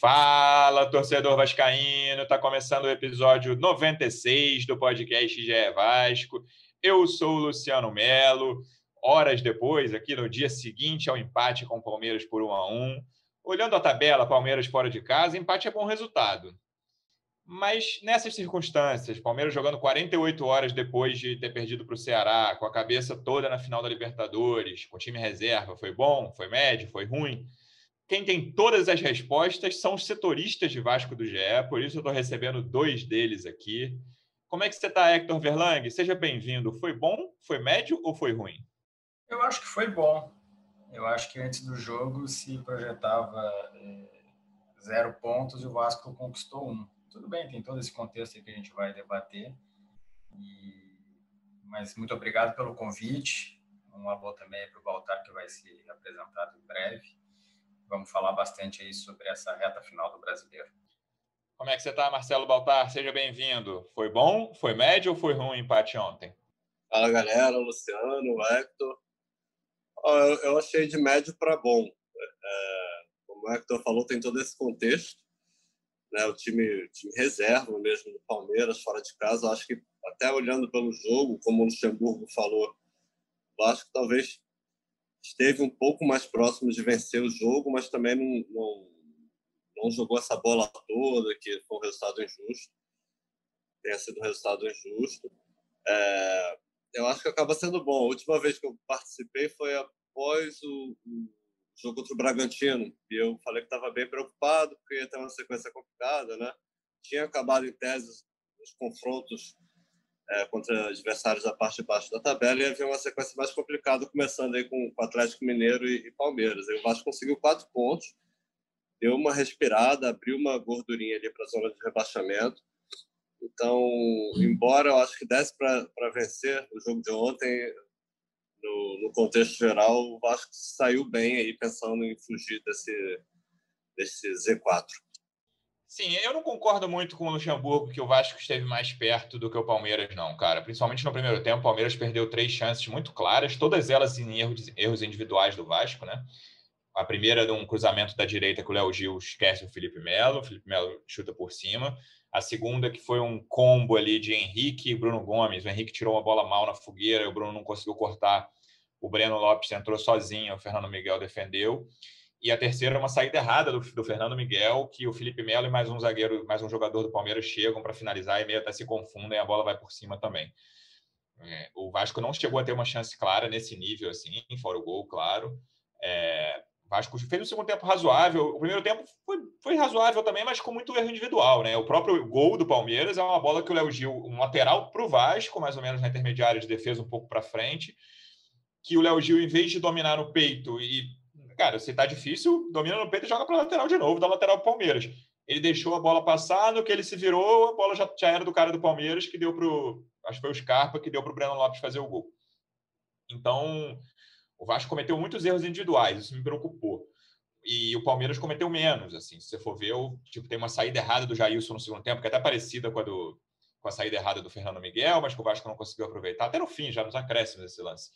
Fala, torcedor vascaíno! Tá começando o episódio 96 do podcast GE Vasco. Eu sou o Luciano Melo. Horas depois, aqui no dia seguinte ao empate com o Palmeiras por 1 a 1. Olhando a tabela, Palmeiras fora de casa, empate é bom resultado. Mas nessas circunstâncias, Palmeiras jogando 48 horas depois de ter perdido para o Ceará, com a cabeça toda na final da Libertadores, com o time reserva, foi bom, foi médio, foi ruim? Quem tem todas as respostas são os setoristas de Vasco do GE, por isso eu estou recebendo dois deles aqui. Como é que você está, Hector Verlang? Seja bem-vindo. Foi bom, foi médio ou foi ruim? Eu acho que foi bom. Eu acho que antes do jogo se projetava é, zero pontos e o Vasco conquistou um. Tudo bem, tem todo esse contexto que a gente vai debater. E... Mas muito obrigado pelo convite. Um alô também para o Baltar, que vai ser apresentado em breve vamos falar bastante aí sobre essa reta final do brasileiro. Como é que você está, Marcelo Baltar? Seja bem-vindo. Foi bom, foi médio ou foi ruim o empate ontem? Fala, galera. Luciano, Hector. Eu, achei de médio para bom. É, como o Hector falou, tem todo esse contexto. Né, o time, time reserva mesmo do Palmeiras, fora de casa. Eu acho que, até olhando pelo jogo, como o Luxemburgo falou, eu acho que talvez esteve um pouco mais próximo de vencer o jogo, mas também não, não, não jogou essa bola toda, que foi um resultado injusto. Tenha sido um resultado injusto. É, eu acho que acaba sendo bom. A última vez que eu participei foi após o, o jogo contra o Bragantino. E eu falei que estava bem preocupado, porque ia ter uma sequência complicada, né? Tinha acabado em tese os confrontos é, contra adversários da parte de baixo da tabela e havia uma sequência mais complicada, começando aí com o Atlético Mineiro e, e Palmeiras. Aí o Vasco conseguiu quatro pontos, deu uma respirada, abriu uma gordurinha ali para a zona de rebaixamento. Então, embora eu acho que desse para vencer o jogo de ontem, no, no, contexto geral, o Vasco saiu bem aí pensando em fugir desse, desse Z4. Sim, eu não concordo muito com o Luxemburgo que o Vasco esteve mais perto do que o Palmeiras, não, cara. Principalmente no primeiro tempo, o Palmeiras perdeu três chances muito claras, todas elas em erros, erros individuais do Vasco, né? A primeira de um cruzamento da direita que o Léo Gil esquece o Felipe Melo, o Felipe Melo chuta por cima. A segunda que foi um combo ali de Henrique e Bruno Gomes. O Henrique tirou uma bola mal na fogueira, o Bruno não conseguiu cortar. O Breno Lopes entrou sozinho, o Fernando Miguel defendeu. E a terceira é uma saída errada do, do, Fernando Miguel, que o Felipe Melo e mais um zagueiro, mais um jogador do Palmeiras chegam para finalizar e meio até se confundem, a bola vai por cima também. É, o Vasco não chegou a ter uma chance clara nesse nível, assim, fora o gol, claro. É, o Vasco fez um segundo tempo razoável. O primeiro tempo foi, foi razoável também, mas com muito erro individual, né? O próprio gol do Palmeiras é uma bola que o Léo Gil, um lateral para o Vasco, mais ou menos na intermediária de defesa, um pouco para frente, que o Léo Gil, em vez de dominar no peito e cara, se tá difícil, domina no peito e joga para lateral de novo, da lateral do Palmeiras. Ele deixou a bola passar, no que ele se virou, a bola já, já era do cara do Palmeiras, que deu pro. Acho que foi o Scarpa que deu pro Breno Lopes fazer o gol. Então, o Vasco cometeu muitos erros individuais, isso me preocupou. E o Palmeiras cometeu menos, assim. Se você for ver, o, tipo, tem uma saída errada do Jailson no segundo tempo, que é até parecida com a, do, com a saída errada do Fernando Miguel, mas que o Vasco não conseguiu aproveitar. Até no fim, já nos acréscimos esse lance.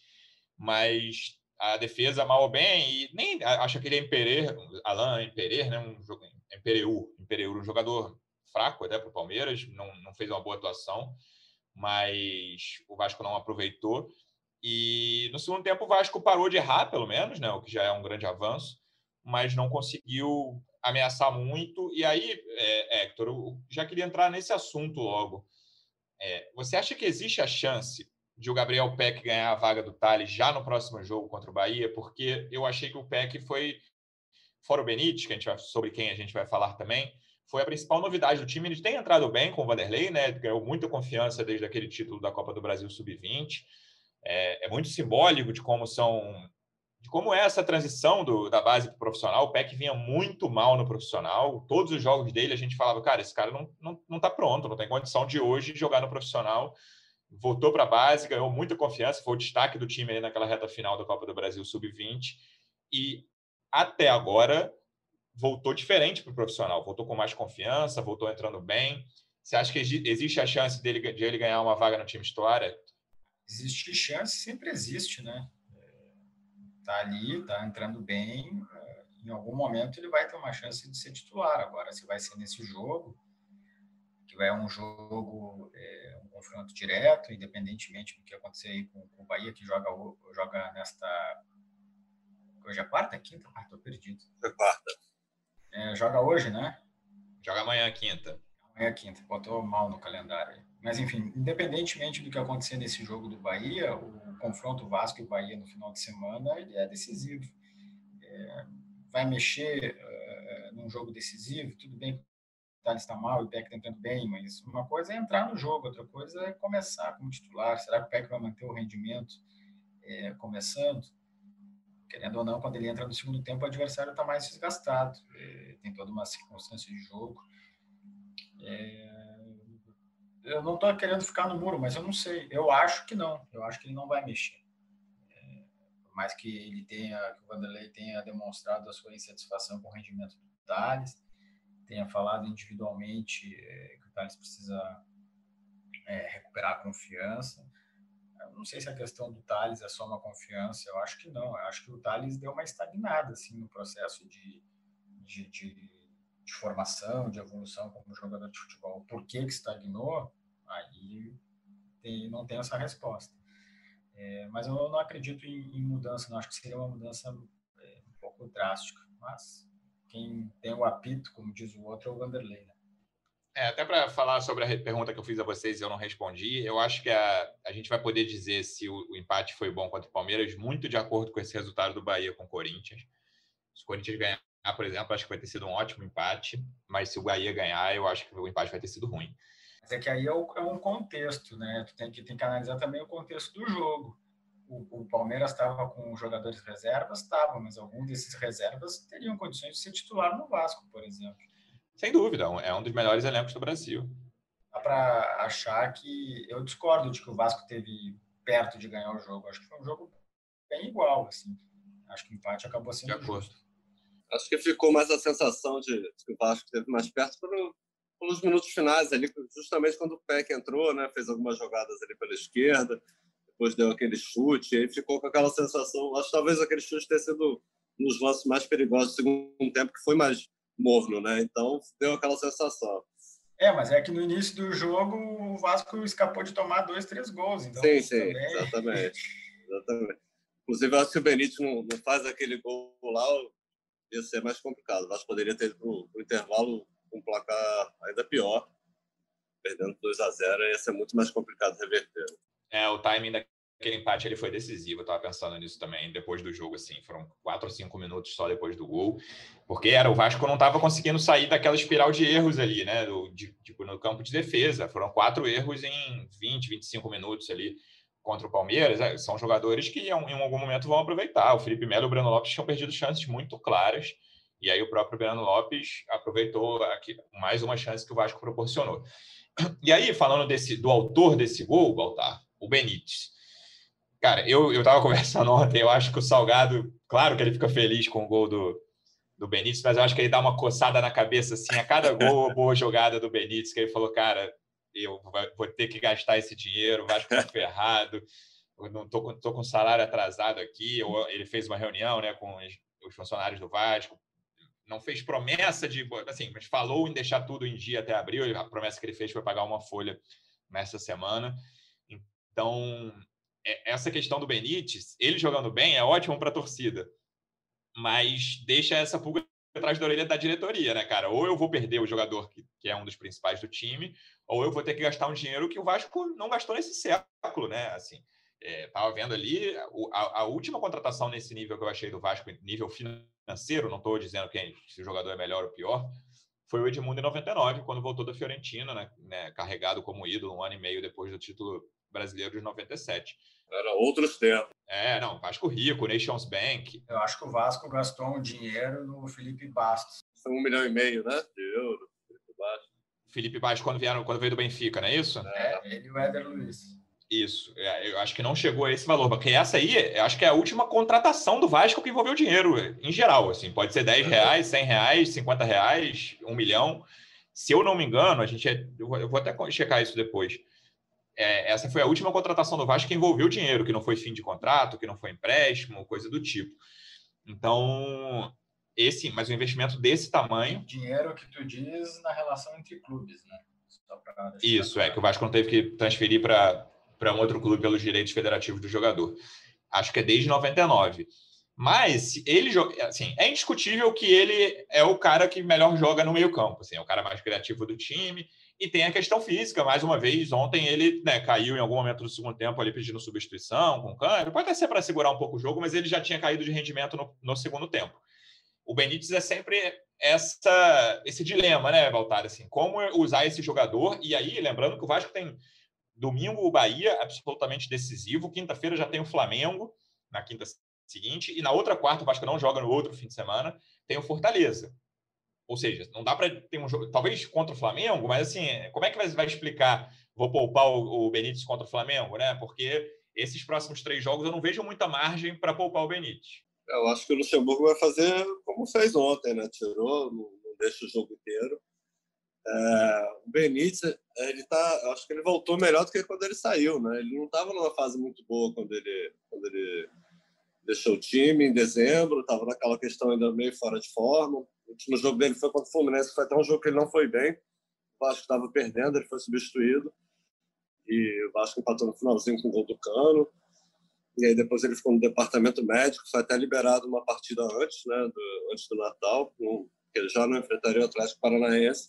Mas a defesa mal ou bem, e nem acho que ele é Imperer, Alain Imperer, né? Um jogo Impereu, Impereu, um jogador fraco até para o Palmeiras, não, não fez uma boa atuação, mas o Vasco não aproveitou. E no segundo tempo o Vasco parou de errar, pelo menos, né? O que já é um grande avanço, mas não conseguiu ameaçar muito. E aí, é, Hector, eu já queria entrar nesse assunto logo. É, você acha que existe a chance de o Gabriel Peck ganhar a vaga do Thales já no próximo jogo contra o Bahia, porque eu achei que o Peck foi, fora o Benítez, que a gente vai, sobre quem a gente vai falar também, foi a principal novidade do time. Ele tem entrado bem com o Vanderlei, né? Ganhou muita confiança desde aquele título da Copa do Brasil Sub-20. É, é, muito simbólico de como são de como é essa transição do, da base para o profissional. O PEC vinha muito mal no profissional. Todos os jogos dele a gente falava, cara, esse cara não, não, não tá pronto, não tem condição de hoje jogar no profissional. Voltou para a base, ganhou muita confiança, foi o destaque do time naquela reta final da Copa do Brasil Sub-20. E até agora voltou diferente para o profissional, voltou com mais confiança, voltou entrando bem. Você acha que existe a chance dele, de ele ganhar uma vaga no time titular? Existe chance, sempre existe, né? tá ali, tá entrando bem, eh, em algum momento ele vai ter uma chance de ser titular. Agora, se vai ser nesse jogo, que vai um jogo, é, um confronto direto, independentemente do que acontecer aí com, com o Bahia, que joga, joga nesta. Hoje é quarta, quinta? Ah, tô perdido. É quarta. É, joga hoje, né? Joga amanhã, quinta. Amanhã, quinta. Botou mal no calendário. Mas, enfim, independentemente do que acontecer nesse jogo do Bahia, o confronto Vasco e Bahia no final de semana ele é decisivo. É, vai mexer uh, num jogo decisivo, tudo bem Thales está mal o Peck está entrando bem, mas uma coisa é entrar no jogo, outra coisa é começar como titular. Será que o Peck vai manter o rendimento é, começando? Querendo ou não, quando ele entra no segundo tempo, o adversário está mais desgastado, é, tem toda uma circunstância de jogo. É, eu não estou querendo ficar no muro, mas eu não sei. Eu acho que não. Eu acho que ele não vai mexer. É, por mais que ele tenha, que o Vanderlei tenha demonstrado a sua insatisfação com o rendimento do Thales, tenha falado individualmente é, que o Thales precisa é, recuperar a confiança. Eu não sei se a questão do Thales é só uma confiança. Eu acho que não. Eu acho que o Thales deu uma estagnada assim no processo de, de, de de formação, de evolução como jogador de futebol, por que, que estagnou, aí tem, não tem essa resposta. É, mas eu não acredito em, em, mudança, não acho que seria uma mudança é, um pouco drástica. Mas quem tem o apito, como diz o outro, é o Vanderlei. Né? É, até para falar sobre a pergunta que eu fiz a vocês e eu não respondi, eu acho que a, a gente vai poder dizer se o, o empate foi bom contra o Palmeiras, muito de acordo com esse resultado do Bahia com o Corinthians. Se o Corinthians ganhar por exemplo, acho que vai ter sido um ótimo empate, mas se o Bahia ganhar, eu acho que o empate vai ter sido ruim. Mas é que aí é, é um contexto, né? Tu tem que, tem que analisar também o contexto do jogo. O, o Palmeiras estava com jogadores reservas, estava, mas algum desses reservas teriam condições de ser titular no Vasco, por exemplo. Sem dúvida, é um dos melhores elencos do Brasil. Dá para achar que eu discordo de que o Vasco teve perto de ganhar o jogo. Acho que foi um jogo bem igual, assim. Acho que o empate acabou sendo de acordo. Justo. Acho que ficou mais a sensação de, que o Vasco esteve mais perto por, pelos minutos finais ali, justamente quando o Peck entrou, né? Fez algumas jogadas ali pela esquerda, depois deu aquele chute, e aí ficou com aquela sensação. Acho que talvez aquele chute tenha sido um dos lances mais perigosos do segundo tempo, que foi mais morno, né? Então deu aquela sensação. É, mas é que no início do jogo o Vasco escapou de tomar dois, três gols. Então sim, sim, também... exatamente. exatamente. Inclusive, eu acho que o Benítez não, não faz aquele gol lá, ia ser mais complicado. O Vasco poderia ter ido para o intervalo com um placar ainda pior, perdendo 2 a 0 ia ser muito mais complicado reverter. É, o timing daquele empate ele foi decisivo. Eu estava pensando nisso também depois do jogo, assim, foram quatro ou cinco minutos só depois do gol, porque era o Vasco não estava conseguindo sair daquela espiral de erros ali, né, do, de, tipo no campo de defesa. Foram quatro erros em 20, 25 minutos ali contra o Palmeiras, é, são jogadores que em algum momento vão aproveitar. O Felipe Melo e o Breno Lopes tinham perdido chances muito claras, e aí o próprio Breno Lopes aproveitou aqui mais uma chance que o Vasco proporcionou. E aí, falando desse, do autor desse gol, Baltar, o Benítez. Cara, eu estava conversando ontem, eu acho que o Salgado, claro que ele fica feliz com o gol do, do Benítez, mas eu acho que ele dá uma coçada na cabeça assim a cada gol, boa jogada do Benítez, que ele falou, cara, eu vou ter que gastar esse dinheiro, Vasco ferrado, eu não tô, tô com salário atrasado aqui. Ele fez uma reunião né, com os funcionários do Vasco, não fez promessa de, assim, mas falou em deixar tudo em dia até abril. A promessa que ele fez foi pagar uma folha nessa semana. Então, é, essa questão do Benítez, ele jogando bem é ótimo para a torcida, mas deixa essa pulga atrás da orelha da diretoria, né, cara? Ou eu vou perder o jogador que, que é um dos principais do time, ou eu vou ter que gastar um dinheiro que o Vasco não gastou nesse século, né? Assim, é, tava vendo ali a, a, última contratação nesse nível que eu achei do Vasco, nível financeiro, não estou dizendo quem, se o jogador é melhor ou pior, foi o Edmundo em 99, quando voltou da Fiorentina, né, né, carregado como ídolo um ano e meio depois do título brasileiro de 97. Era outros tempos. É, não, Vasco Rico, Nations Bank. Eu acho que o Vasco gastou um dinheiro no Felipe Bastos. Um milhão e meio, né? De euro. Felipe Bastos. Felipe Bastos, quando, vieram, quando veio do Benfica, não é isso? É, ele e o Éder Luiz. Isso, é, eu acho que não chegou a esse valor, porque essa aí, eu acho que é a última contratação do Vasco que envolveu dinheiro, em geral, assim, pode ser 10 reais, 100 reais, 50 reais, 1 milhão, se eu não me engano, a gente é, eu, vou, até checar isso depois, é, essa foi a última contratação do Vasco que envolveu dinheiro, que não foi fim de contrato, que não foi empréstimo, coisa do tipo. Então, esse, mas um investimento desse tamanho. Dinheiro que tu diz na relação entre clubes, né? Isso, é, que o Vasco não teve que transferir para um outro clube pelos direitos federativos do jogador. Acho que é desde 99. Mas ele assim, é indiscutível que ele é o cara que melhor joga no meio-campo, assim, é o cara mais criativo do time. E tem a questão física, mais uma vez, ontem ele né, caiu em algum momento do segundo tempo ali pedindo substituição com câmbio. Pode até ser para segurar um pouco o jogo, mas ele já tinha caído de rendimento no, no segundo tempo. O Benítez é sempre essa, esse dilema, né, Valtar? Assim, como usar esse jogador? E aí, lembrando que o Vasco tem domingo o Bahia, absolutamente decisivo. Quinta-feira já tem o Flamengo, na quinta seguinte. E na outra quarta, o Vasco não joga no outro fim de semana, tem o Fortaleza. Ou seja, não dá para ter um jogo, talvez contra o Flamengo, mas assim, como é que vai explicar vou poupar o, Benítez contra o Flamengo, né? Porque esses próximos três jogos eu não vejo muita margem para poupar o Benítez. Eu acho que o Luxemburgo vai fazer como fez ontem, né? Tirou, não deixa o jogo inteiro. É, o Benítez, ele tá, acho que ele voltou melhor do que quando ele saiu, né? Ele não estava numa fase muito boa quando ele, quando ele deixou o time em dezembro, estava naquela questão ainda meio fora de forma. O último jogo dele foi contra o Fluminense, foi até um jogo que ele não foi bem. O Vasco estava perdendo, ele foi substituído. E o Vasco empatou no finalzinho com o gol do Cano. E aí depois ele ficou no departamento médico, foi até liberado uma partida antes, né, do, antes do Natal, que ele já não enfrentaria o Atlético Paranaense.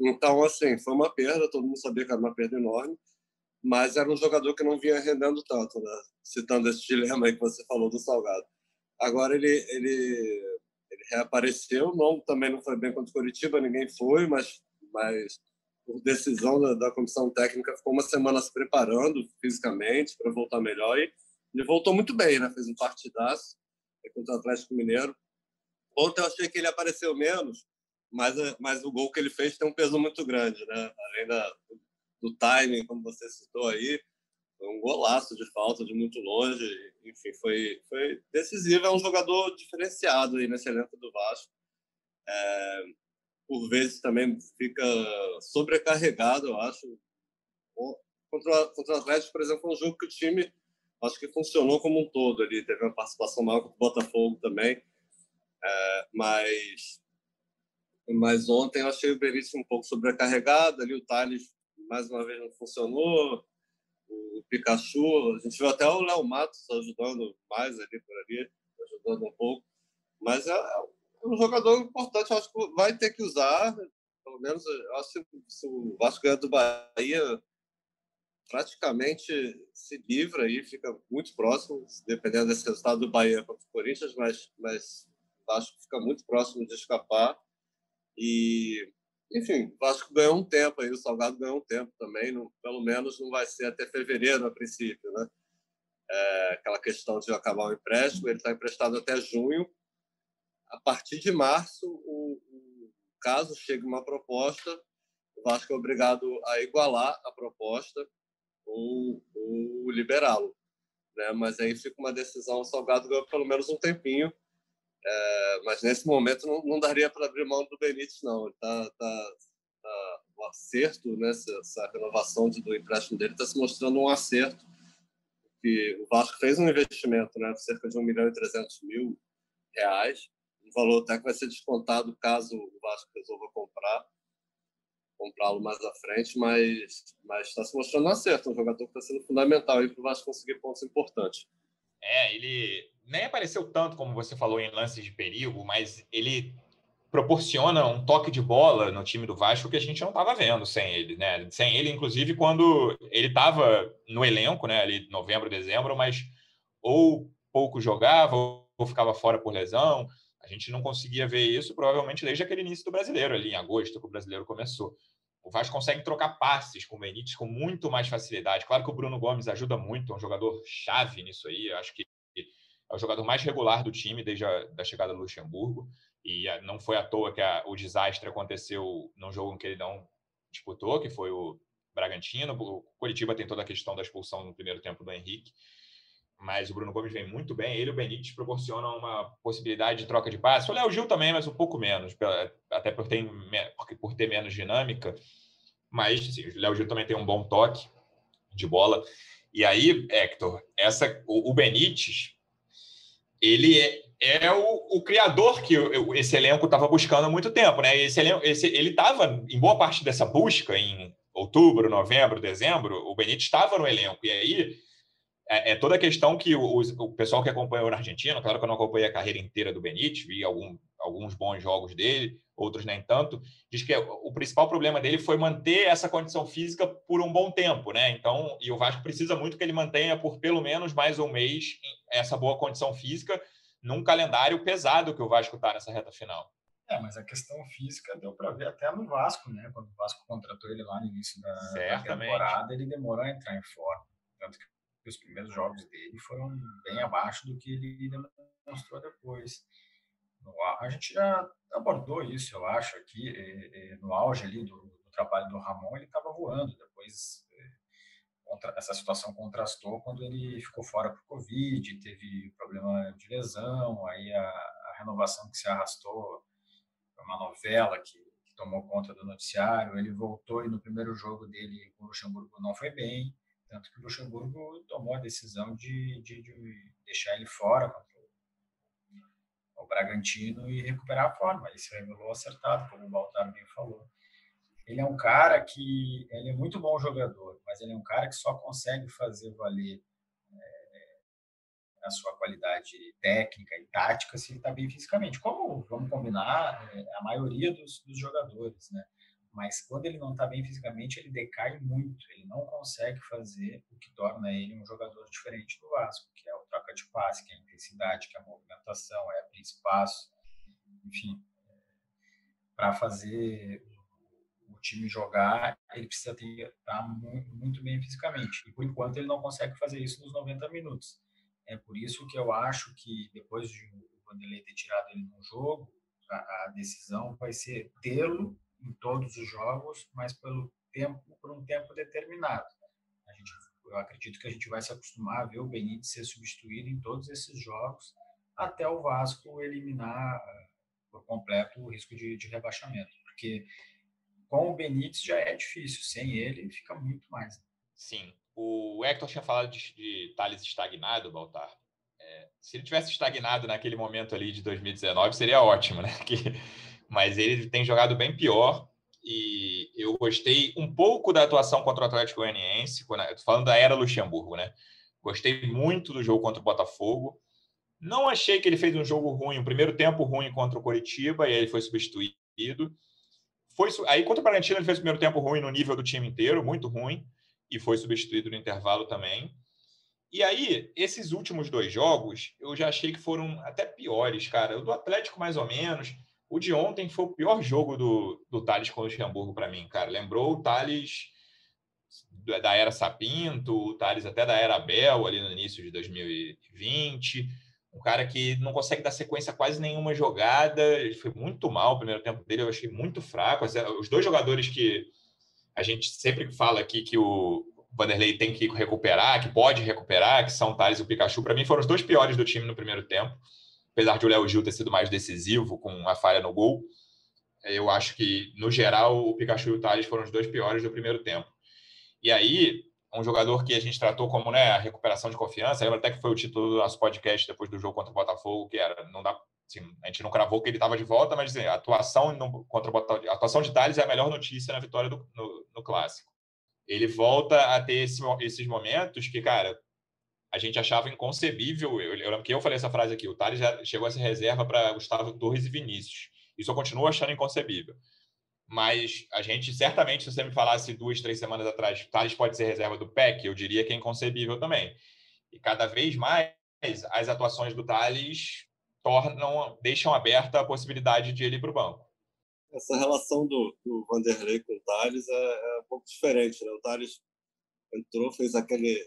Então, assim, foi uma perda, todo mundo sabia que era uma perda enorme mas era um jogador que não vinha rendendo tanto, né? citando esse dilema aí que você falou do Salgado. Agora ele, ele, ele reapareceu, não, também não foi bem contra o Curitiba, ninguém foi, mas, mas por decisão da, da comissão técnica ficou uma semana se preparando fisicamente para voltar melhor e ele voltou muito bem, né? fez um partidaço contra o Atlético Mineiro. Ontem eu achei que ele apareceu menos, mas, mas o gol que ele fez tem um peso muito grande, né? além da, do timing, como você citou aí. Um golaço de falta de muito longe. Enfim, foi, foi decisivo. É um jogador diferenciado aí nesse elenco do Vasco. É, por vezes também fica sobrecarregado, eu acho. Contra, contra o Atlético, por exemplo, foi um jogo que o time acho que funcionou como um todo ali. Teve uma participação maior com o Botafogo também. É, mas, mas ontem eu achei o Berício um pouco sobrecarregado ali. O Thales mais uma vez não funcionou. O Pikachu, a gente viu até o Léo Matos ajudando mais ali por ali, ajudando um pouco. Mas é, é um jogador importante, acho que vai ter que usar. Pelo menos, acho que se o Vasco ganhar do Bahia, praticamente se livra aí, fica muito próximo, dependendo desse resultado do Bahia contra o Corinthians, mas, mas o Vasco fica muito próximo de escapar. E enfim, o Vasco ganhou um tempo aí, o Salgado ganhou um tempo também, não, pelo menos não vai ser até fevereiro a princípio, né? É, aquela questão de acabar o empréstimo, ele está emprestado até junho. A partir de março, o, o caso chegue uma proposta, o Vasco é obrigado a igualar a proposta ou, ou liberá-lo. Né? Mas aí fica uma decisão, o Salgado ganhou pelo menos um tempinho é, mas nesse momento não, não daria para abrir mão do Benítez, não. Tá, tá, tá, o acerto, né, essa, renovação do empréstimo dele está se mostrando um acerto. Que o Vasco fez um investimento, né, cerca de 1 milhão e 300 mil reais, um valor até que vai ser descontado caso o Vasco resolva comprar comprá-lo mais à frente, mas mas está se mostrando um acerto, um jogador que está sendo fundamental para o Vasco conseguir pontos importantes. É, ele nem apareceu tanto como você falou em lances de perigo, mas ele proporciona um toque de bola no time do Vasco que a gente não estava vendo sem ele, né? Sem ele, inclusive, quando ele estava no elenco, né? Ali novembro, dezembro, mas ou pouco jogava ou ficava fora por lesão. A gente não conseguia ver isso provavelmente desde aquele início do brasileiro, ali em agosto, que o brasileiro começou. o Vasco consegue trocar passes com o Benítez com muito mais facilidade. Claro que o Bruno Gomes ajuda muito, é um jogador chave nisso aí. Acho que é o jogador mais regular do time desde a da chegada do Luxemburgo. E não foi à toa que a, o desastre aconteceu num jogo em que ele não disputou, que foi o Bragantino. O Curitiba tem toda a questão da expulsão no primeiro tempo do Henrique. Mas o Bruno Gomes vem muito bem. Ele e o Benítez proporcionam uma possibilidade de troca de passe. O Léo Gil também, mas um pouco menos, até por ter, por ter menos dinâmica. Mas assim, o Léo Gil também tem um bom toque de bola. E aí, Hector, essa, o, o Benítez, ele é, é o, o, criador que esse elenco estava buscando há muito tempo, né? Esse, elenco, esse ele estava em boa parte dessa busca em outubro, novembro, dezembro. O Benítez estava no elenco e aí é, é toda a questão que o, o, pessoal que acompanhou na Argentina, claro que eu não acompanhei a carreira inteira do Benítez, vi algum, alguns bons jogos dele, outros nem tanto, diz que o principal problema dele foi manter essa condição física por um bom tempo, né? Então, e o Vasco precisa muito que ele mantenha por pelo menos mais um mês essa boa condição física num calendário pesado que o Vasco está nessa reta final. É, mas a questão física deu para ver até no Vasco, né? Quando o Vasco contratou ele lá no início da, da temporada, ele demorou a entrar em forma. Tanto que os primeiros jogos dele foram bem abaixo do que ele demonstrou depois. A gente já abordou isso, eu acho, aqui é, é, no auge ali do, do trabalho do Ramon, ele estava voando. Depois é, essa situação contrastou quando ele ficou fora por Covid, teve problema de lesão, aí a, a renovação que se arrastou, uma novela que, que, tomou conta do noticiário, ele voltou e no primeiro jogo dele com o Luxemburgo não foi bem, tanto que o Luxemburgo tomou a decisão de, de, de deixar ele fora contra o, o Bragantino e recuperar a forma. Ele se revelou acertado, como o Baltar bem falou. Ele é um cara que ele é muito bom jogador, mas ele é um cara que só consegue fazer valer é, a sua qualidade técnica e tática se ele está bem fisicamente. Como, vamos combinar, é, a maioria dos, dos jogadores, né? Mas quando ele não está bem fisicamente, ele decai muito. Ele não consegue fazer o que torna ele um jogador diferente do Vasco, que é o troca de passe, que é a intensidade, que é a movimentação, é abrir espaço, enfim. Para fazer o time jogar, ele precisa estar tá muito, muito bem fisicamente. E por enquanto ele não consegue fazer isso nos 90 minutos. É por isso que eu acho que depois de o Vanderlei ter tirado ele no jogo, a, a decisão vai ser tê-lo em todos os jogos, mas pelo tempo, por um tempo determinado. A gente, eu acredito que a gente vai se acostumar a ver o Benítez ser substituído em todos esses jogos, até o Vasco eliminar eh, por completo o risco de, de rebaixamento, porque com o Benítez já é difícil, sem ele fica muito mais. Sim. O Hector tinha falado de, de Thales estagnado, Baltar. É, se ele tivesse estagnado naquele momento ali de 2019, seria ótimo, né? Que mas ele tem jogado bem pior. E eu gostei um pouco da atuação contra o Atlético Goianiense, falando da era Luxemburgo, né? Gostei muito do jogo contra o Botafogo. Não achei que ele fez um jogo ruim, um primeiro tempo ruim contra o Coritiba, e aí ele foi substituído. Foi, aí contra o Bragantino ele fez o primeiro tempo ruim no nível do time inteiro, muito ruim, e foi substituído no intervalo também. E aí, esses últimos dois jogos, eu já achei que foram até piores, cara. O do Atlético, mais ou menos. O de ontem foi o pior jogo do, do Thales com o Luxemburgo para mim, cara. Lembrou o Thales da era Sapinto, o Thales até da era Bel, ali no início de 2020. Um cara que não consegue dar sequência a quase nenhuma jogada. Ele foi muito mal o primeiro tempo dele, eu achei muito fraco. Os dois jogadores que a gente sempre fala aqui que o Vanderlei tem que recuperar, que pode recuperar, que são o Thales e o Pikachu, para mim foram os dois piores do time no primeiro tempo apesar de o Léo Gil ter sido mais decisivo com a falha no gol, eu acho que, no geral, o Pikachu e o Thales foram os dois piores do primeiro tempo. E aí, um jogador que a gente tratou como né, a recuperação de confiança, lembra até que foi o título do nosso podcast depois do jogo contra o Botafogo, que era, não dá, assim, a gente não cravou que ele estava de volta, mas assim, a atuação no, contra o Botafogo, atuação de Thales é a melhor notícia na vitória do, no, no clássico. Ele volta a ter esse, esses momentos que, cara, a gente achava inconcebível. Eu, eu lembro que eu falei essa frase aqui: o Thales já chegou a ser reserva para Gustavo Torres e Vinícius. Isso eu continuo achando inconcebível. Mas a gente, certamente, se você me falasse duas, três semanas atrás, Thales pode ser reserva do PEC, eu diria que é inconcebível também. E cada vez mais as atuações do Thales tornam, deixam aberta a possibilidade de ele ir para o banco. Essa relação do, do Vanderlei com o Thales é, é um pouco diferente, né? O Thales entrou, fez aquele.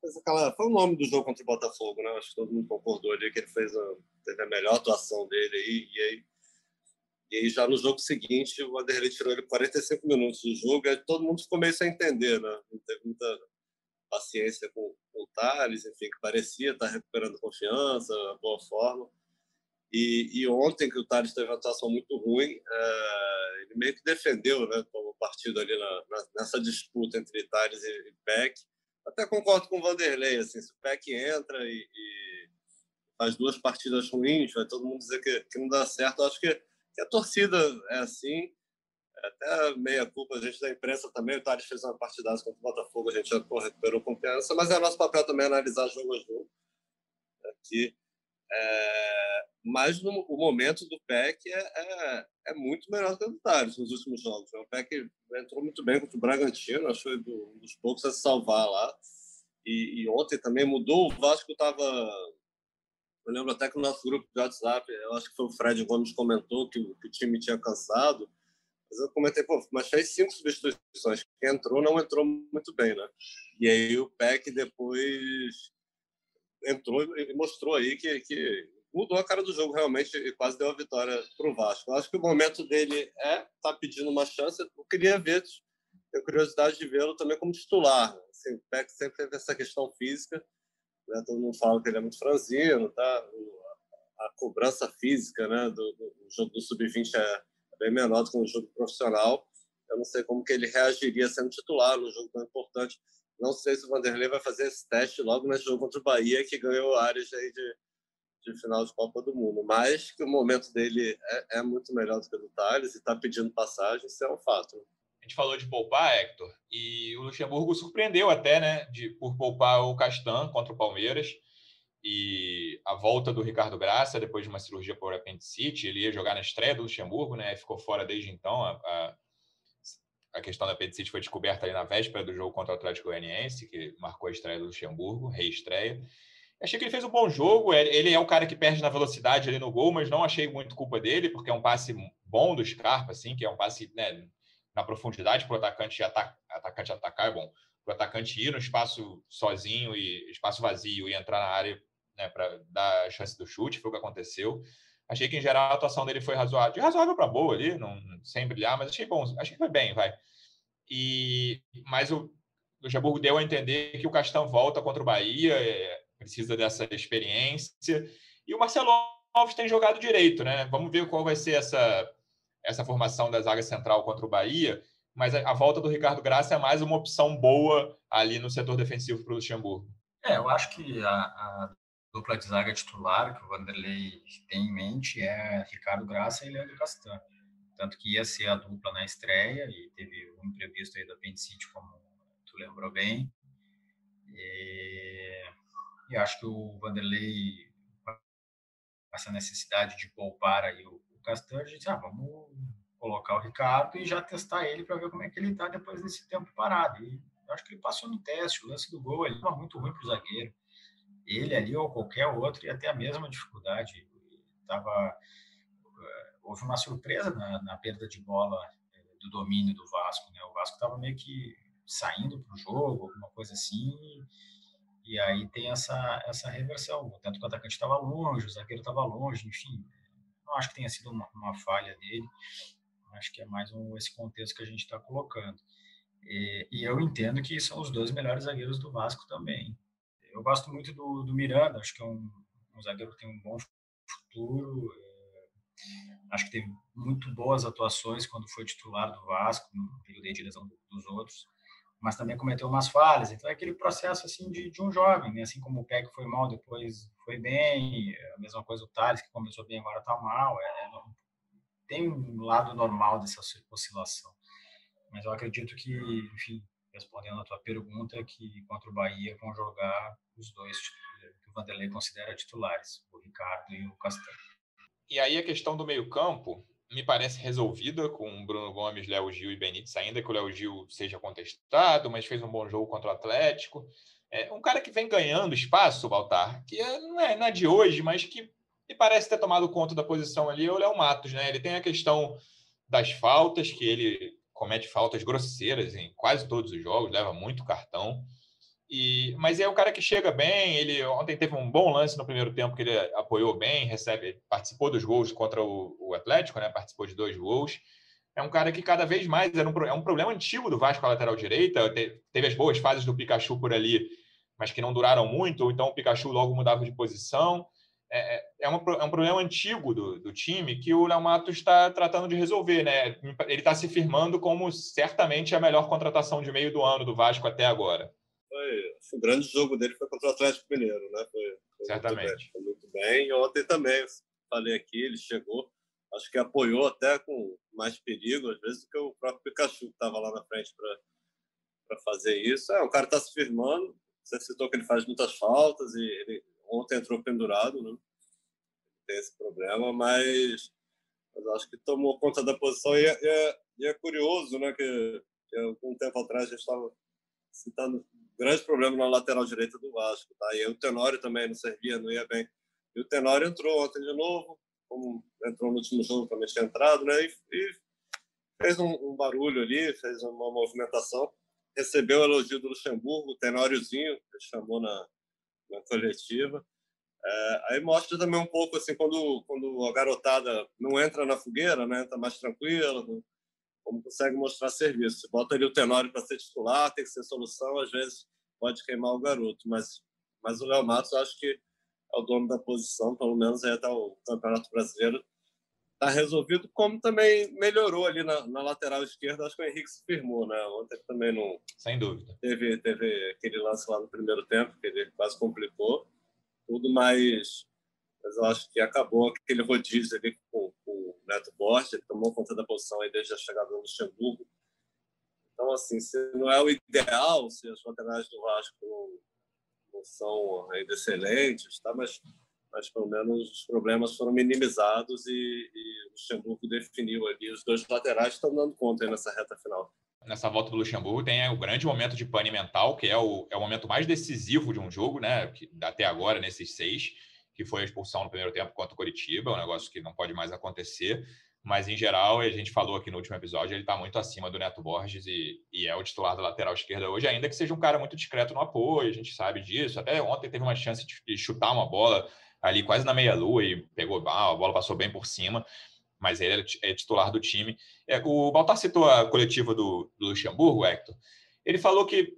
Fez aquela, foi o nome do jogo contra o Botafogo, né? Acho que todo mundo concordou ali que ele fez a, teve a melhor atuação dele aí. E aí, e aí já no jogo seguinte, o Vanderlei tirou ele 45 minutos do jogo, e todo mundo ficou meio sem entender, né? Não teve muita paciência com, com o Thales, enfim, que parecia estar recuperando confiança, boa forma. E, e ontem, que o Thales teve uma atuação muito ruim, é, ele meio que defendeu né, o partido ali na, na, nessa disputa entre Thales e, e Peck. Até concordo com o Vanderlei, assim, se o Peck entra e, e, faz duas partidas ruins, vai todo mundo dizer que, que não dá certo. Eu acho que, que a torcida é assim, até meia culpa a gente da imprensa também. O Thales fez uma partidaça contra o Botafogo, a gente já recuperou confiança, mas é nosso papel também analisar jogo a jogo. Aqui. É, mas no, o momento do PEC é, é, é, muito melhor que o do Thales nos últimos jogos. O PEC entrou muito bem contra o Bragantino, acho que foi um dos poucos a se salvar lá. E, e ontem também mudou. O Vasco estava. Eu lembro até que no nosso grupo de WhatsApp, eu acho que foi o Fred Gomes comentou que, que o time tinha cansado. Mas eu comentei, pô, mas fez cinco substituições. Quem entrou não entrou muito bem, né? E aí o PEC depois entrou e mostrou aí que, que mudou a cara do jogo realmente e quase deu a vitória para o Vasco. Eu acho que o momento dele é tá pedindo uma chance. Eu queria ver, tenho curiosidade de vê-lo também como titular. Assim, o Peck sempre teve essa questão física, né? todo mundo fala que ele é muito franzino, tá? A, cobrança física, né, do, do jogo do sub-20 é bem menor do que no jogo profissional. Eu não sei como que ele reagiria sendo titular no jogo tão importante. Não sei se o Vanderlei vai fazer esse teste logo nesse jogo contra o Bahia, que ganhou áreas aí de, de final de Copa do Mundo. Mas que o momento dele é, é muito melhor do que o do Thales e está pedindo passagem, isso é um fato. A gente falou de poupar, Hector, e o Luxemburgo surpreendeu até, né, de, por poupar o Castan contra o Palmeiras. E a volta do Ricardo Graça, depois de uma cirurgia por apendicite, ele ia jogar na estreia do Luxemburgo, né? Ficou fora desde então. A, a, a questão da apendicite foi descoberta ali na véspera do jogo contra o Atlético Goianiense, que marcou a estreia do Luxemburgo, reestreia. Achei que ele fez um bom jogo. Ele é o cara que perde na velocidade ali no gol, mas não achei muito culpa dele, porque é um passe bom do Scarpa, assim, que é um passe né, na profundidade para o atacante, ataca, atacante atacar, é bom. Para o atacante ir no espaço sozinho e espaço vazio e entrar na área né, para dar a chance do chute, foi o que aconteceu. Achei que, em geral, a atuação dele foi razoável. De razoável para boa ali, não, sem brilhar, mas achei bom. Achei que foi bem, vai. E, mas o Luxemburgo deu a entender que o Castão volta contra o Bahia. É, precisa dessa experiência. E o Marcelo Alves tem jogado direito, né? Vamos ver qual vai ser essa, essa formação da zaga central contra o Bahia. Mas a, a volta do Ricardo Graça é mais uma opção boa ali no setor defensivo para o Luxemburgo. É, eu acho que a, a, dupla de zaga titular que o Vanderlei tem em mente é Ricardo Graça e Leandro Castan. Tanto que ia ser a dupla na estreia e teve um imprevisto aí do apendicite, como tu lembrou bem. E e acho que o Vanderlei, essa necessidade de poupar aí o, o gente, ah, vamos colocar o Ricardo e já testar ele para ver como é que ele está depois desse tempo parado. E acho que ele passou no teste, o lance do gol, ele estava muito ruim para o zagueiro. Ele ali ou qualquer outro ia ter a mesma dificuldade. Tava, eh, houve uma surpresa na, na perda de bola eh, do domínio do Vasco. Né? O Vasco estava meio que saindo para o jogo, alguma coisa assim, e aí tem essa, essa reversão. Tanto que o atacante estava longe, o zagueiro estava longe, enfim. Não acho que tenha sido uma, uma, falha dele. Acho que é mais um, esse contexto que a gente está colocando. E, e, eu entendo que são os dois melhores zagueiros do Vasco também. Eu gosto muito do, do Miranda, acho que é um, um zagueiro que tem um bom futuro. É, acho que teve muito boas atuações quando foi titular do Vasco, no período de lesão dos outros mas também cometeu umas falhas. Então é aquele processo assim de, de um jovem, né? assim como o Peck foi mal, depois foi bem, a mesma coisa o Thales, que começou bem, agora está mal. É, é, tem um lado normal dessa oscilação. Mas eu acredito que, enfim, respondendo a tua pergunta, que contra o Bahia vão jogar os dois que o Vanderlei considera titulares, o Ricardo e o Castanho. E aí a questão do meio-campo, me parece resolvida com Bruno Gomes, Léo Gil e Benítez, ainda que o Léo Gil seja contestado, mas fez um bom jogo contra o Atlético. É um cara que vem ganhando espaço, Baltar, que é, não, é, não é de hoje, mas que me parece ter tomado conta da posição ali, é o Léo Matos, né? Ele tem a questão das faltas, que ele comete faltas grosseiras em quase todos os jogos, leva muito cartão. E, mas é um cara que chega bem. Ele ontem teve um bom lance no primeiro tempo que ele apoiou bem, recebe, participou dos gols contra o, o Atlético, né? Participou de dois gols. É um cara que cada vez mais era um, é um problema antigo do Vasco a lateral direita. Te, teve as boas fases do Pikachu por ali, mas que não duraram muito. Ou então o Pikachu logo mudava de posição. É, é, é, uma, é um problema antigo do, do time que o Léo Matos está tratando de resolver, né? Ele está se firmando como certamente a melhor contratação de meio do ano do Vasco até agora foi, o grande jogo dele foi contra o Atlético Mineiro, né? Foi, foi Certamente. Muito bem, foi muito bem. E ontem também, falei aqui, ele chegou, acho que apoiou até com mais perigo, às vezes, do que o próprio Pikachu, que estava lá na frente para fazer isso. É, o cara está se firmando. Você citou que ele faz muitas faltas e ele ontem entrou pendurado, né? Tem esse problema, mas, mas acho que tomou conta da posição. E é, é, e é curioso, né? Que, que algum tempo atrás a gente estava citando grande problema na lateral direita do Vasco. Tá? E o Tenório também não servia, não ia bem. E o Tenório entrou ontem de novo, como entrou no último jogo, também tinha entrado, né? E, e fez um, um, barulho ali, fez uma movimentação. Recebeu o elogio do Luxemburgo, o Tenóriozinho, que chamou na, na coletiva. É, aí mostra também um pouco assim quando quando a garotada não entra na fogueira, né, tá mais tranquila, como consegue mostrar serviço. Se bota ali o Tenório para ser titular, tem que ser solução, às vezes pode queimar o garoto. Mas, mas o Léo Matos, acho que é o dono da posição, pelo menos aí até o Campeonato Brasileiro. Está resolvido, como também melhorou ali na, na, lateral esquerda. Acho que o Henrique se firmou, né? Ontem também não. Sem dúvida. Teve, teve aquele lance lá no primeiro tempo, que ele quase complicou. Tudo mais. Mas eu acho que acabou aquele rodízio ali com, Neto Borges, ele tomou conta da posição aí desde a chegada do Luxemburgo. Então, assim, se não é o ideal, se as laterais do Vasco não são ainda excelentes, tá? mas, mas pelo menos os problemas foram minimizados e, e o Luxemburgo definiu ali. Os dois laterais estão dando conta nessa reta final. Nessa volta do Luxemburgo tem o grande momento de pane mental, que é o, é o momento mais decisivo de um jogo, né? Que, até agora, nesses seis que foi a expulsão no primeiro tempo contra o Coritiba, um negócio que não pode mais acontecer. Mas, em geral, a gente falou aqui no último episódio, ele está muito acima do Neto Borges e, e, é o titular da lateral esquerda hoje, ainda que seja um cara muito discreto no apoio, a gente sabe disso. Até ontem teve uma chance de chutar uma bola ali quase na meia-lua e pegou a bola passou bem por cima, mas ele é titular do time. É, o Baltar citou a coletiva do, do Luxemburgo, Hector. Ele falou que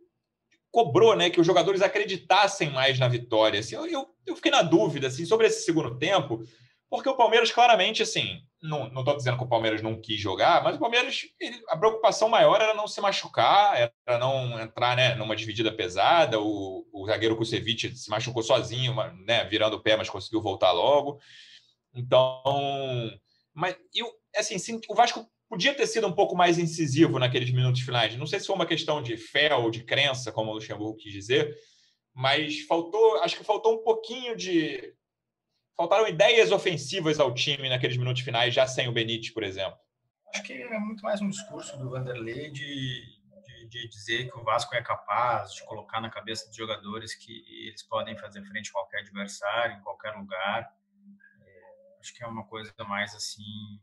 cobrou né, que os jogadores acreditassem mais na vitória. Assim, eu, eu fiquei na dúvida assim, sobre esse segundo tempo, porque o Palmeiras claramente, assim, não estou dizendo que o Palmeiras não quis jogar, mas o Palmeiras, ele, a preocupação maior era não se machucar, era não entrar né, numa dividida pesada. O, o zagueiro Kusevich se machucou sozinho, né, virando o pé, mas conseguiu voltar logo. Então, mas eu, assim, sim, o Vasco podia ter sido um pouco mais incisivo naqueles minutos finais. Não sei se foi uma questão de fé ou de crença, como o Luxemburgo quis dizer, mas faltou, acho que faltou um pouquinho de. Faltaram ideias ofensivas ao time naqueles minutos finais, já sem o Benítez, por exemplo. Acho que é muito mais um discurso do Vanderlei de, de, de dizer que o Vasco é capaz de colocar na cabeça dos jogadores que eles podem fazer frente a qualquer adversário, em qualquer lugar. É, acho que é uma coisa mais assim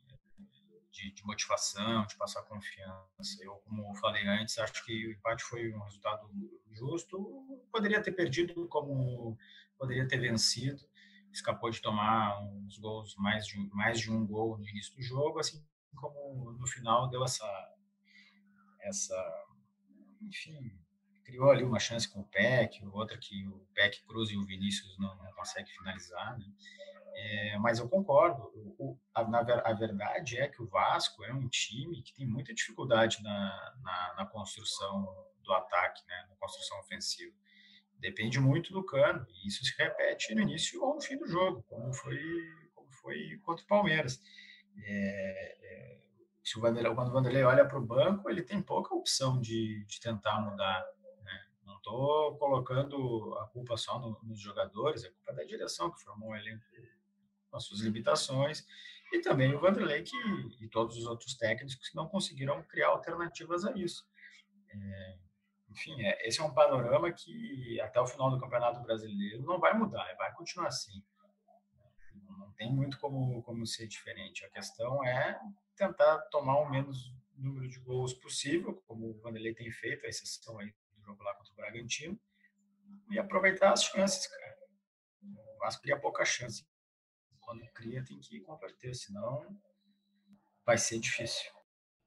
de, de, motivação, de passar confiança. Eu, como falei antes, acho que o empate foi um resultado justo. Poderia ter perdido, como poderia ter vencido. Escapou de tomar uns gols, mais de, mais de um gol no início do jogo, assim como no final deu essa, essa, enfim, criou ali uma chance com o Peck, outra que o Peck cruza e o Vinícius não, não consegue finalizar, né? É, mas eu concordo. O, a, na, a verdade é que o Vasco é um time que tem muita dificuldade na, na, na construção do ataque, né, na construção ofensiva. Depende muito do cano, e isso se repete no início ou no fim do jogo, como foi, como foi contra o Palmeiras. É, é, se o Vanderlei, quando o Vanderlei olha para o banco, ele tem pouca opção de, de tentar mudar. Né? Não estou colocando a culpa só no, nos jogadores, é culpa da direção que formou um elenco com as suas limitações, e também o Vanderlei que, e todos os outros técnicos que não conseguiram criar alternativas a isso. É, enfim, é, esse é um panorama que até o final do Campeonato Brasileiro não vai mudar, vai continuar assim. Não tem muito como, como ser diferente. A questão é tentar tomar o menos número de gols possível, como o Vanderlei tem feito, a exceção aí do jogo lá contra o Bragantino, e aproveitar as chances, cara. O Vasco cria pouca chance. Quando cria, tem que converter, senão vai ser difícil.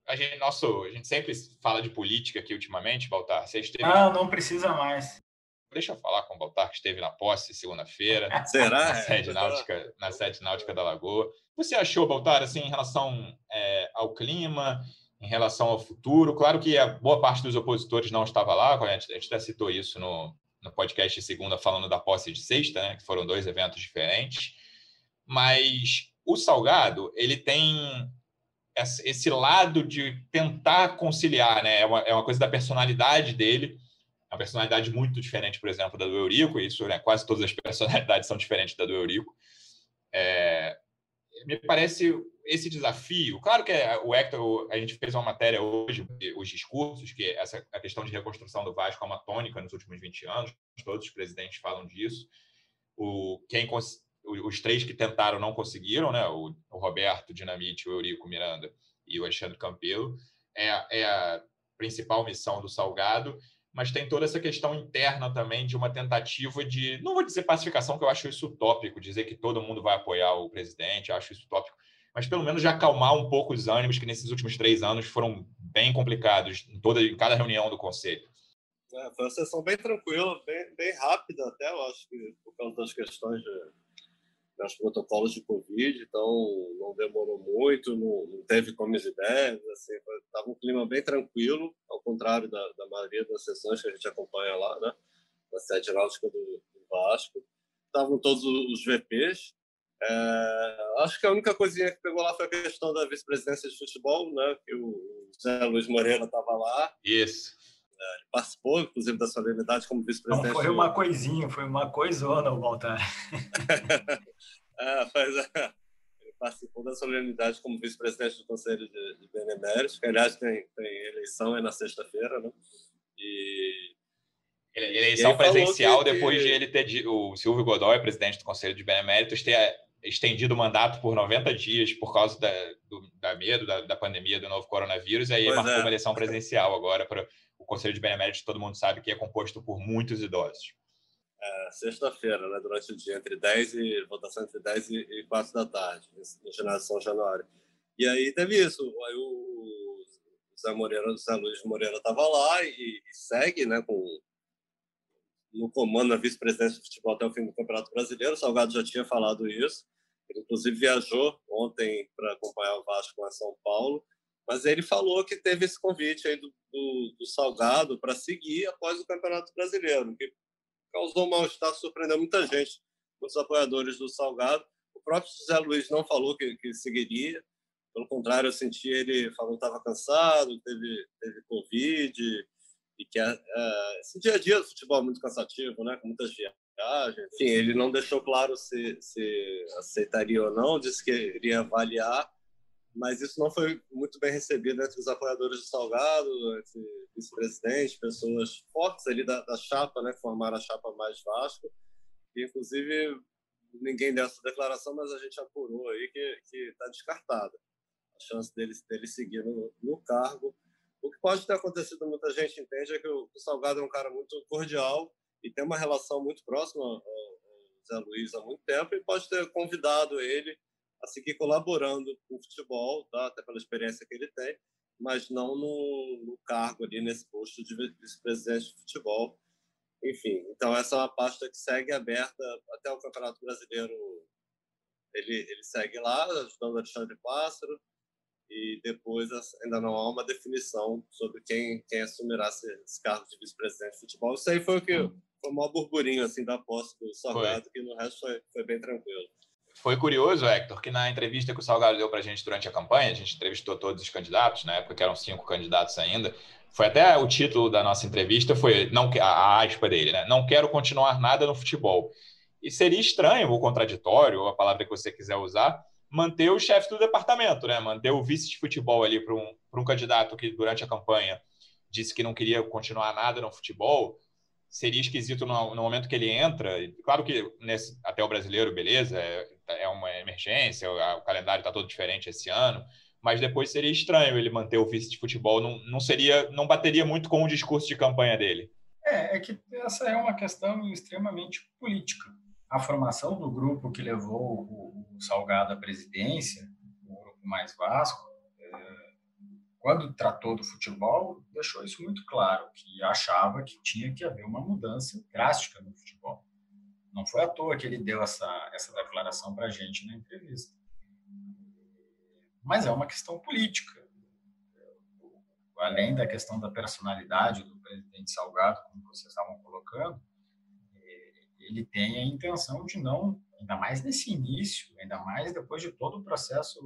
A gente, nosso, a gente sempre fala de política aqui ultimamente, Baltar. Você esteve... Não, não precisa mais. Deixa eu falar com o Baltar, que esteve na posse segunda-feira. Será? Na sede, náutica, na sede náutica da Lagoa. Você achou, Baltar, assim, em relação é, ao clima, em relação ao futuro? Claro que a boa parte dos opositores não estava lá, a gente, a gente até citou isso no, no podcast de segunda, falando da posse de sexta, né, que foram dois eventos diferentes. Mas o Salgado, ele tem esse lado de tentar conciliar, né? É uma, é uma coisa da personalidade dele, uma personalidade muito diferente, por exemplo, da do Eurico, isso, né? Quase todas as personalidades são diferentes da do Eurico. É, me parece esse desafio. Claro que é, o Hector, a gente fez uma matéria hoje, os discursos, que essa a questão de reconstrução do Vasco é uma tônica nos últimos 20 anos, todos os presidentes falam disso. O, quem os três que tentaram não conseguiram, né? O, o Roberto Dinamite, o Eurico Miranda e o Alexandre Campelo, é, é a principal missão do Salgado, mas tem toda essa questão interna também de uma tentativa de, não vou dizer pacificação, que eu acho isso utópico, dizer que todo mundo vai apoiar o presidente, acho isso utópico, mas pelo menos já acalmar um pouco os ânimos que nesses últimos três anos foram bem complicados em, toda, em cada reunião do Conselho. É, foi uma sessão bem tranquila, bem, bem rápida até, eu acho que por causa das questões de os protocolos de Covid, então não demorou muito, não, não teve comes ideias, assim, estava um clima bem tranquilo, ao contrário da, da, maioria das sessões que a gente acompanha lá, né, na sede náutica do, do Vasco. Estavam todos os VPs. É, acho que a única coisinha que pegou lá foi a questão da vice-presidência de futebol, né, que o Zé Luiz Moreira estava lá. Isso. É, ele participou, inclusive, da solenidade como vice-presidente. Não foi uma coisinha, foi uma coisona o Baltar. é, mas, é, ele participou da solenidade como vice-presidente do Conselho de, de Beneméritos, que, aliás, tem, tem eleição aí na sexta-feira, né? E eleição presencial que, depois de ele ter o Silvio Godoy, presidente do Conselho de Beneméritos, ter estendido o mandato por 90 dias por causa da, do da medo da, da, pandemia do novo coronavírus, e aí pois marcou é. uma eleição presencial agora para Conselho de Beneméritos, todo mundo sabe que é composto por muitos idosos. É, Sexta-feira, né, durante o dia, entre 10 e votação entre 10 e 4 da tarde, no ginásio São Januário. E aí teve isso. Aí o Zé Moreira, o Zé Luiz Moreira estava lá e, e, segue, né, com no comando da vice-presidência de futebol até o fim do Campeonato Brasileiro. O Salgado já tinha falado isso. Ele, inclusive, viajou ontem para acompanhar o Vasco a São Paulo. Mas ele falou que teve esse convite aí do, do, do Salgado para seguir após o Campeonato Brasileiro, que causou mal-estar, surpreendeu muita gente, muitos apoiadores do Salgado. O próprio José Luiz não falou que, que seguiria, pelo contrário, eu senti ele falando que estava cansado, teve, teve Covid, e que uh, esse dia a dia do futebol é muito cansativo, né? com muitas viagens. Enfim, ele não deixou claro se, se aceitaria ou não, disse que iria avaliar mas isso não foi muito bem recebido entre os apoiadores do Salgado, entre vice-presidente, pessoas fortes ali da, da, chapa, né, formaram a chapa mais Vasco, e inclusive ninguém deu essa declaração, mas a gente apurou aí que está descartada a chance dele, dele seguir no, no, cargo. O que pode ter acontecido, muita gente entende, é que o, o Salgado é um cara muito cordial e tem uma relação muito próxima ao, ao Zé Luiz há muito tempo e pode ter convidado ele a seguir colaborando com o futebol, tá? até pela experiência que ele tem, mas não no, no cargo ali nesse posto de vice-presidente de futebol. Enfim, então essa é uma pasta que segue aberta até o Campeonato Brasileiro. Ele, ele segue lá, ajudando o Alexandre Pássaro, e depois ainda não há uma definição sobre quem, quem assumirá esse, esse cargo de vice-presidente de futebol. Isso aí foi o que foi o maior burburinho assim, da posse do Salgado, que no resto foi, foi bem tranquilo. Foi curioso, Hector, que na entrevista que o Salgado deu para a gente durante a campanha, a gente entrevistou todos os candidatos, na época que eram cinco candidatos ainda, foi até o título da nossa entrevista, foi não a aspa dele, né? Não quero continuar nada no futebol. E seria estranho ou contraditório, ou a palavra que você quiser usar, manter o chefe do departamento, né? Manter o vice de futebol ali para um, um candidato que durante a campanha disse que não queria continuar nada no futebol seria esquisito no, no, momento que ele entra. Claro que nesse, até o brasileiro, beleza, é, é uma emergência, o, o calendário está todo diferente esse ano, mas depois seria estranho ele manter o vice de futebol. Não, não seria, não bateria muito com o discurso de campanha dele. É, é que essa é uma questão extremamente política. A formação do grupo que levou o, o Salgado à presidência, o grupo mais Vasco, quando tratou do futebol, deixou isso muito claro, que achava que tinha que haver uma mudança drástica no futebol. Não foi à toa que ele deu essa, essa declaração para a gente na entrevista. Mas é uma questão política. Além da questão da personalidade do presidente Salgado, como vocês estavam colocando, ele tem a intenção de não, ainda mais nesse início, ainda mais depois de todo o processo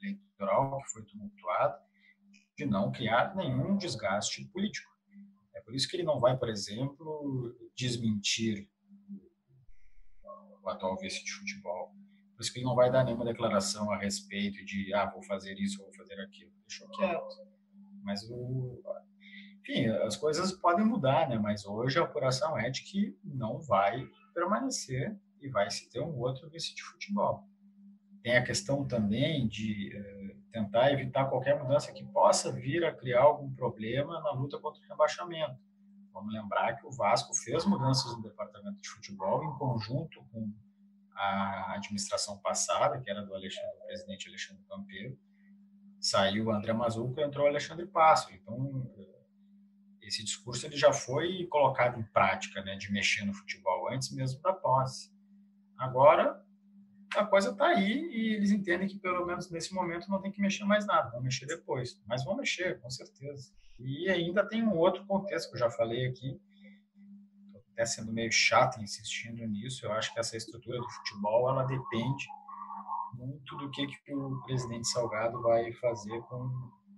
eleitoral que foi tumultuado, de não criar nenhum desgaste político. É por isso que ele não vai, por exemplo, desmentir o atual vice de futebol. Por isso que ele não vai dar nenhuma declaração a respeito de, ah, vou fazer isso, vou fazer aquilo. Deixou quieto. Mas o, enfim, as coisas podem mudar, né? Mas hoje a apuração é de que não vai permanecer e vai se ter um outro vice de futebol. Tem a questão também de eh, tentar evitar qualquer mudança que possa vir a criar algum problema na luta contra o rebaixamento. Vamos lembrar que o Vasco fez mudanças no departamento de futebol em conjunto com a administração passada, que era do, Alexandre, do presidente Alexandre Campeiro. Saiu o André Mazuco e entrou o Alexandre Passo. Então, eh, esse discurso ele já foi colocado em prática, né, de mexer no futebol antes mesmo da posse. Agora, a coisa está aí e eles entendem que pelo menos nesse momento não tem que mexer mais nada, vão mexer depois, mas vão mexer, com certeza. E ainda tem um outro contexto que eu já falei aqui, estou até sendo meio chato insistindo nisso, eu acho que essa estrutura do futebol, ela depende muito do que, que o presidente Salgado vai fazer com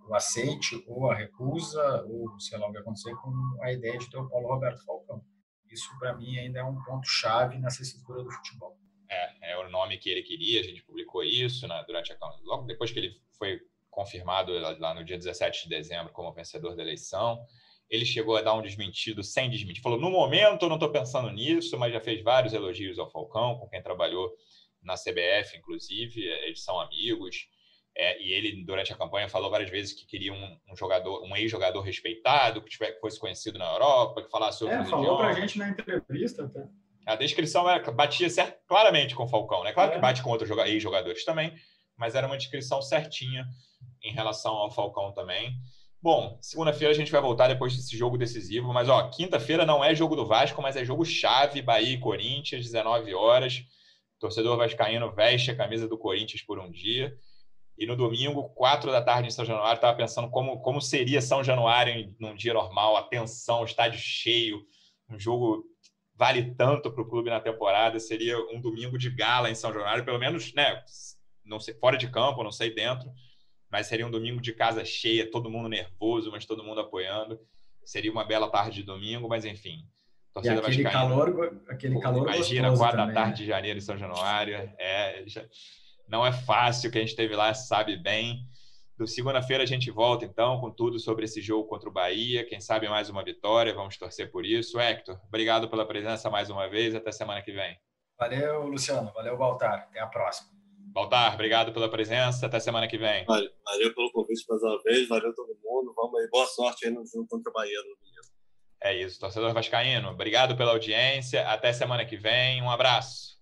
o aceite ou a recusa, ou sei lá o que acontecer com a ideia de ter o Paulo Roberto Falcão. Isso, para mim, ainda é um ponto-chave nessa estrutura do futebol. É, é o nome que ele queria, a gente publicou isso né, durante a logo depois que ele foi confirmado lá no dia 17 de dezembro como vencedor da eleição. Ele chegou a dar um desmentido sem desmentir. Falou: no momento eu não estou pensando nisso, mas já fez vários elogios ao Falcão, com quem trabalhou na CBF, inclusive. Eles são amigos. É, e ele, durante a campanha, falou várias vezes que queria um, um jogador, um ex-jogador respeitado, que, tivesse, que fosse conhecido na Europa, que falasse sobre é, falou para a gente na entrevista até. A descrição era, batia certo, claramente com o Falcão, né? Claro é. que bate com outros ex-jogadores também, mas era uma descrição certinha em relação ao Falcão também. Bom, segunda-feira a gente vai voltar depois desse jogo decisivo, mas ó, quinta-feira não é jogo do Vasco, mas é jogo chave, Bahia e Corinthians, 19 horas. torcedor vascaíno veste a camisa do Corinthians por um dia. E no domingo, quatro da tarde em São Januário, estava pensando como, como seria São Januário em, num dia normal, atenção, estádio cheio, um jogo vale tanto para o clube na temporada, seria um domingo de gala em São Januário, pelo menos, né, não sei, fora de campo, não sei dentro, mas seria um domingo de casa cheia, todo mundo nervoso, mas todo mundo apoiando. Seria uma bela tarde de domingo, mas enfim. Torcida e aquele calor, aquele calor Imagina, quatro da tarde de janeiro em São Januário. É, já, não é fácil, que a gente teve lá sabe bem. Do segunda-feira a gente volta então com tudo sobre esse jogo contra o Bahia. Quem sabe mais uma vitória, vamos torcer por isso. Hector, obrigado pela presença mais uma vez. Até semana que vem. Valeu, Luciano. Valeu, Baltar. Até a próxima. Baltar, obrigado pela presença. Até semana que vem. Valeu, valeu pelo convite mais uma vez. Valeu todo mundo. Vamos aí. Boa sorte aí no jogo contra o Bahia no domingo. É isso, torcedor vascaíno. Obrigado pela audiência. Até semana que vem. Um abraço.